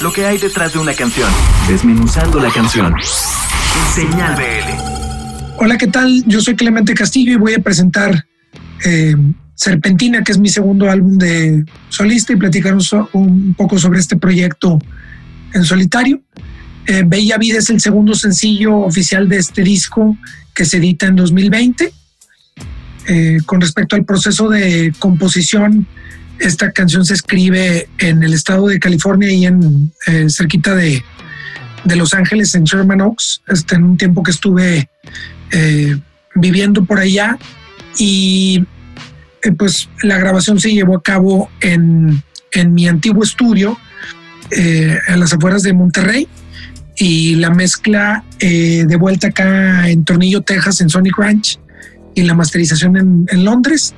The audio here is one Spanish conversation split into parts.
lo que hay detrás de una canción, desmenuzando la canción. Señal BL. Hola, ¿qué tal? Yo soy Clemente Castillo y voy a presentar eh, Serpentina, que es mi segundo álbum de solista, y platicar un, poco sobre este proyecto en solitario. Eh, Bella Vida es el segundo sencillo oficial de este disco que se edita en 2020. Eh, con respecto al proceso de composición, esta canción se escribe en el estado de California y en eh, cerquita de, Los Ángeles, en Sherman Oaks, este, en un tiempo que estuve eh, viviendo por allá. Y eh, pues la grabación se llevó a cabo en, mi antiguo estudio, en las afueras de Monterrey. Y la mezcla de vuelta acá en Tornillo, Texas, en Sonic Ranch, y la masterización en, en Londres.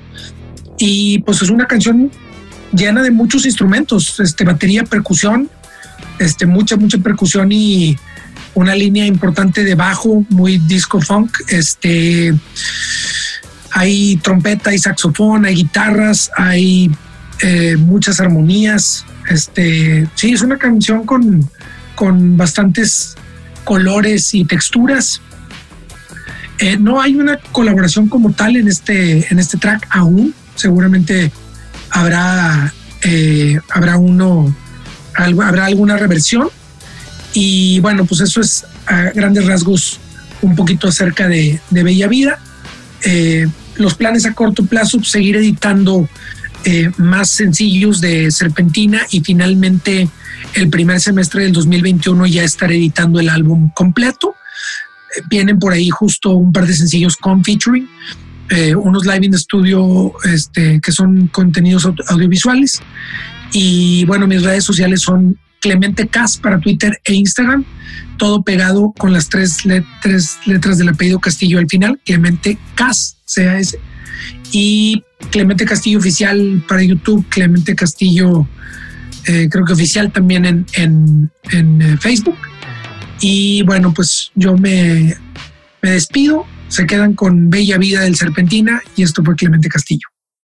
Y pues es una canción llena de muchos instrumentos, este, batería, percusión, este, mucha, mucha percusión y una línea importante de bajo, muy disco funk. Este, hay trompeta, hay saxofón, hay guitarras, hay eh, muchas armonías. Este, sí, es una canción con, con bastantes colores y texturas. Eh, no hay una colaboración como tal en este, en este track aún. Seguramente habrá, eh, habrá uno, habrá alguna reversión. Y bueno, pues eso es a grandes rasgos un poquito acerca de, Bella Vida. Eh, los planes a corto plazo, pues, seguir editando eh, más sencillos de Serpentina y finalmente el primer semestre del 2021 ya estar editando el álbum completo. vienen por ahí justo un par de sencillos con featuring. Eh, unos live in studio este, que son contenidos audiovisuales. Y bueno, mis redes sociales son Clemente Cas para Twitter e Instagram, todo pegado con las tres, letras del apellido Castillo al final, Clemente Cas, ese. Y Clemente Castillo oficial para YouTube, Clemente Castillo, eh, creo que oficial también en, en, eh, Facebook. Y bueno, pues yo me, me despido se quedan con Bella Vida del Serpentina y esto fue Clemente Castillo.